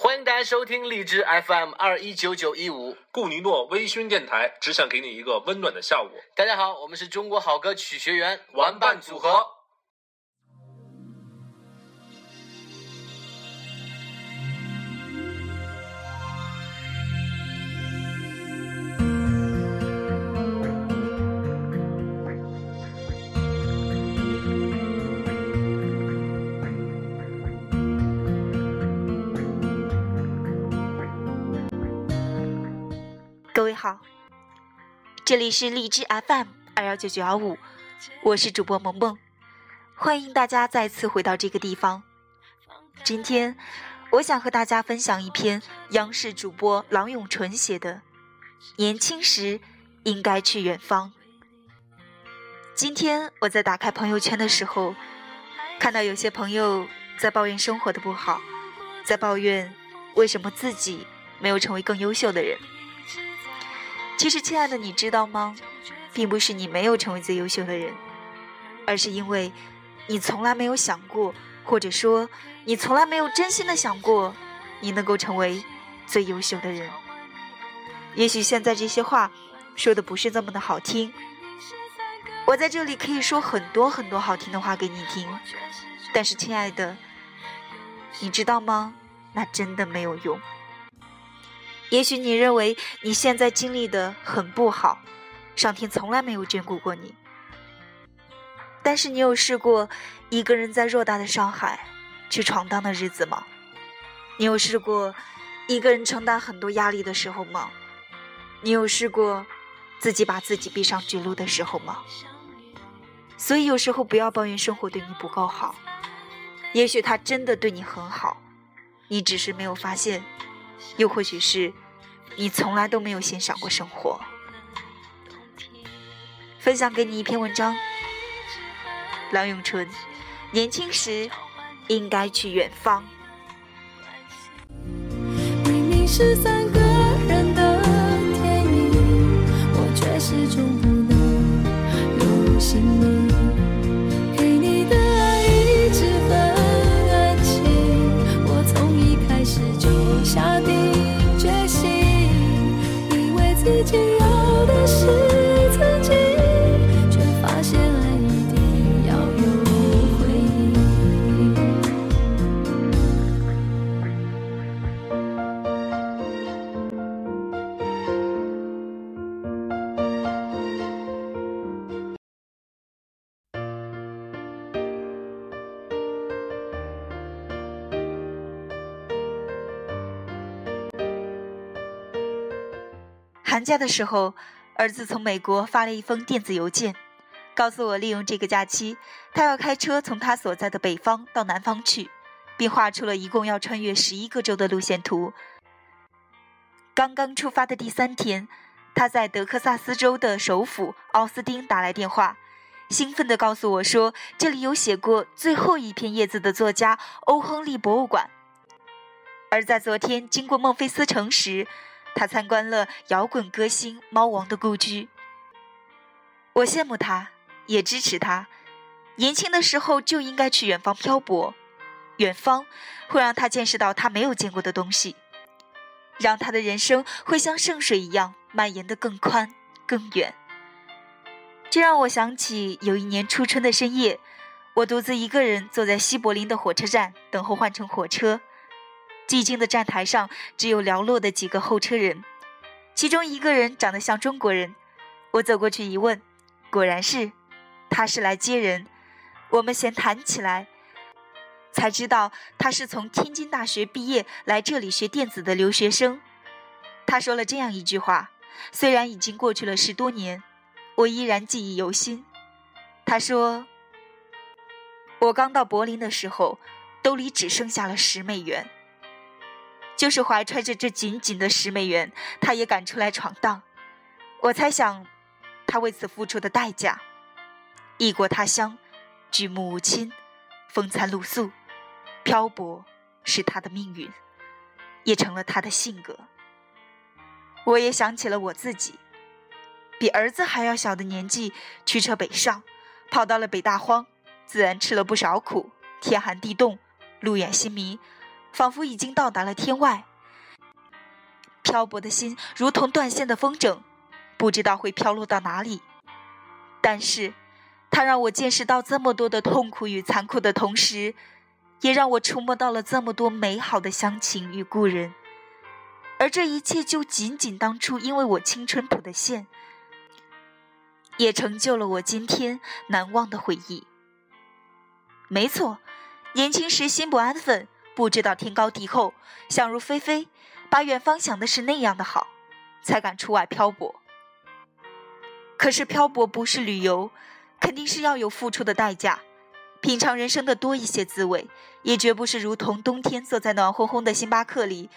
欢迎大家收听荔枝 FM 二一九九一五。顾尼诺微醺电台，只想给你一个温暖的下午。大家好，我们是中国好歌曲学员玩伴组合。好，这里是荔枝 FM 二幺九九幺五，我是主播萌萌，欢迎大家再次回到这个地方。今天，我想和大家分享一篇央视主播郎永淳写的《年轻时应该去远方》。今天我在打开朋友圈的时候，看到有些朋友在抱怨生活的不好，在抱怨为什么自己没有成为更优秀的人。其实，亲爱的，你知道吗？并不是你没有成为最优秀的人，而是因为，你从来没有想过，或者说，你从来没有真心的想过，你能够成为最优秀的人。也许现在这些话说的不是这么的好听，我在这里可以说很多很多好听的话给你听，但是，亲爱的，你知道吗？那真的没有用。也许你认为你现在经历的很不好，上天从来没有眷顾过你。但是你有试过一个人在偌大的上海去闯荡的日子吗？你有试过一个人承担很多压力的时候吗？你有试过自己把自己逼上绝路的时候吗？所以有时候不要抱怨生活对你不够好，也许他真的对你很好，你只是没有发现。又或许是，你从来都没有欣赏过生活。分享给你一篇文章，郎永淳，年轻时应该去远方。明明是三个人的电影，我却始终不能留心。寒假的时候，儿子从美国发了一封电子邮件，告诉我利用这个假期，他要开车从他所在的北方到南方去，并画出了一共要穿越十一个州的路线图。刚刚出发的第三天，他在德克萨斯州的首府奥斯汀打来电话，兴奋地告诉我说，这里有写过最后一片叶子的作家欧亨利博物馆。而在昨天经过孟菲斯城时，他参观了摇滚歌星猫王的故居。我羡慕他，也支持他。年轻的时候就应该去远方漂泊，远方会让他见识到他没有见过的东西，让他的人生会像圣水一样蔓延得更宽更远。这让我想起有一年初春的深夜，我独自一个人坐在西柏林的火车站等候换乘火车。寂静的站台上只有寥落的几个候车人，其中一个人长得像中国人。我走过去一问，果然是，他是来接人。我们闲谈起来，才知道他是从天津大学毕业来这里学电子的留学生。他说了这样一句话，虽然已经过去了十多年，我依然记忆犹新。他说：“我刚到柏林的时候，兜里只剩下了十美元。”就是怀揣着这仅仅的十美元，他也敢出来闯荡。我猜想，他为此付出的代价：异国他乡，举目无亲，风餐露宿，漂泊是他的命运，也成了他的性格。我也想起了我自己，比儿子还要小的年纪，驱车北上，跑到了北大荒，自然吃了不少苦，天寒地冻，路远心迷。仿佛已经到达了天外。漂泊的心如同断线的风筝，不知道会飘落到哪里。但是，它让我见识到这么多的痛苦与残酷的同时，也让我触摸到了这么多美好的乡情与故人。而这一切，就仅仅当初因为我青春谱的线，也成就了我今天难忘的回忆。没错，年轻时心不安分，不知道天高地厚，想入非非。把远方想的是那样的好，才敢出外漂泊。可是漂泊不是旅游，肯定是要有付出的代价。品尝人生的多一些滋味，也绝不是如同冬天坐在暖烘烘的星巴克里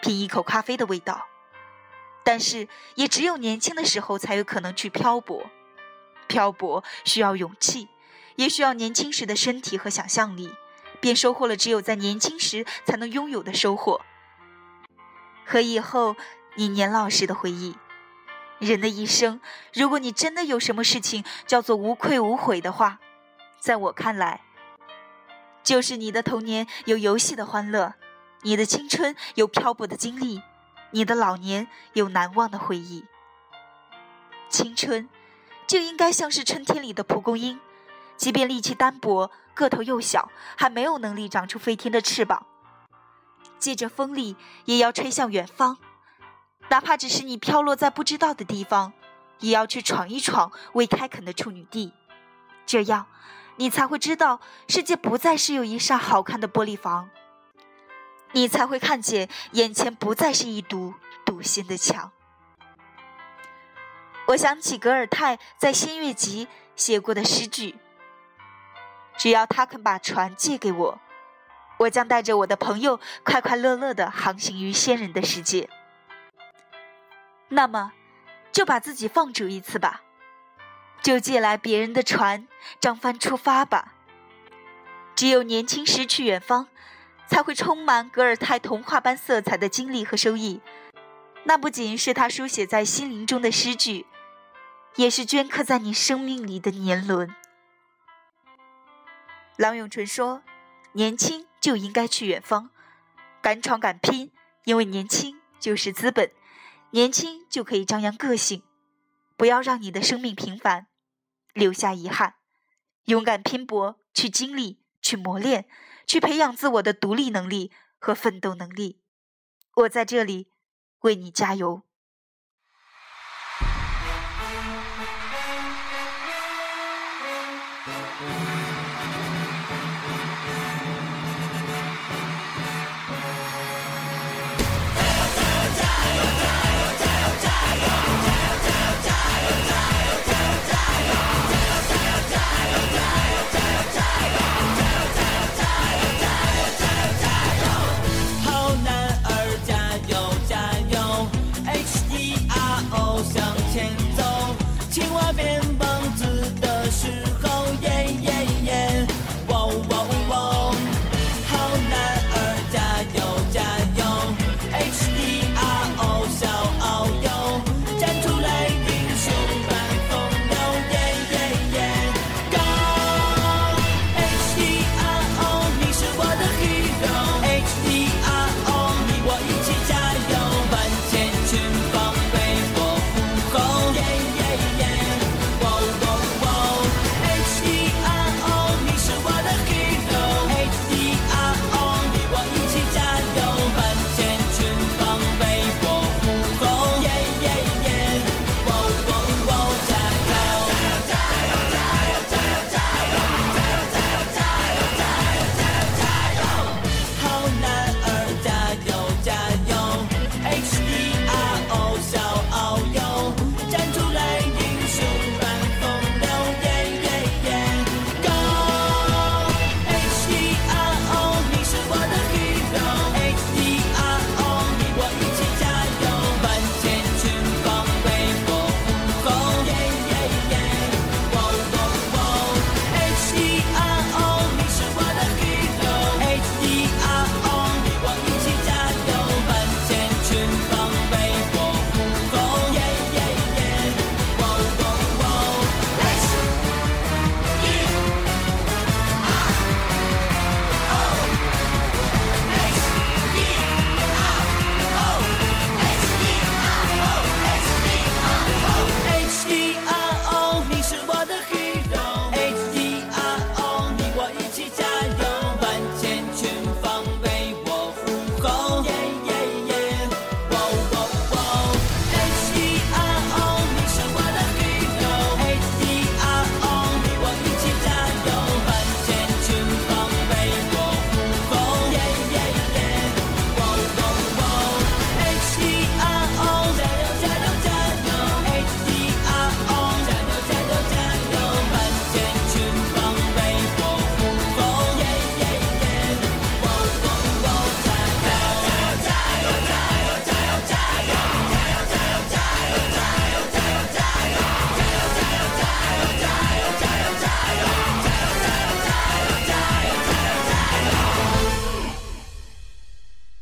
品一口咖啡的味道。但是，也只有年轻的时候才有可能去漂泊。漂泊需要勇气，也需要年轻时的身体和想象力，便收获了只有在年轻时才能拥有的收获。和以后你年老时的回忆，人的一生，如果你真的有什么事情叫做无愧无悔的话，在我看来，就是你的童年有游戏的欢乐，你的青春有漂泊的经历，你的老年有难忘的回忆。青春就应该像是春天里的蒲公英，即便力气单薄，个头又小，还没有能力长出飞天的翅膀。借着风力，也要吹向远方，哪怕只是你飘落在不知道的地方，也要去闯一闯未开垦的处女地。这样，你才会知道，世界不再是有一扇好看的玻璃房，你才会看见眼前不再是一堵堵心的墙。我想起格尔泰在《新月集》写过的诗句：“只要他肯把船借给我。”我将带着我的朋友快快乐乐地航行于仙人的世界。那么，就把自己放逐一次吧，就借来别人的船，张帆出发吧。只有年轻时去远方，才会充满格尔泰童话般色彩的经历和收益。那不仅是他书写在心灵中的诗句，也是镌刻在你生命里的年轮。郎永淳说：“年轻。”就应该去远方，敢闯敢拼，因为年轻就是资本，年轻就可以张扬个性。不要让你的生命平凡，留下遗憾。勇敢拼搏，去经历，去磨练，去培养自我的独立能力和奋斗能力。我在这里为你加油。Thank you.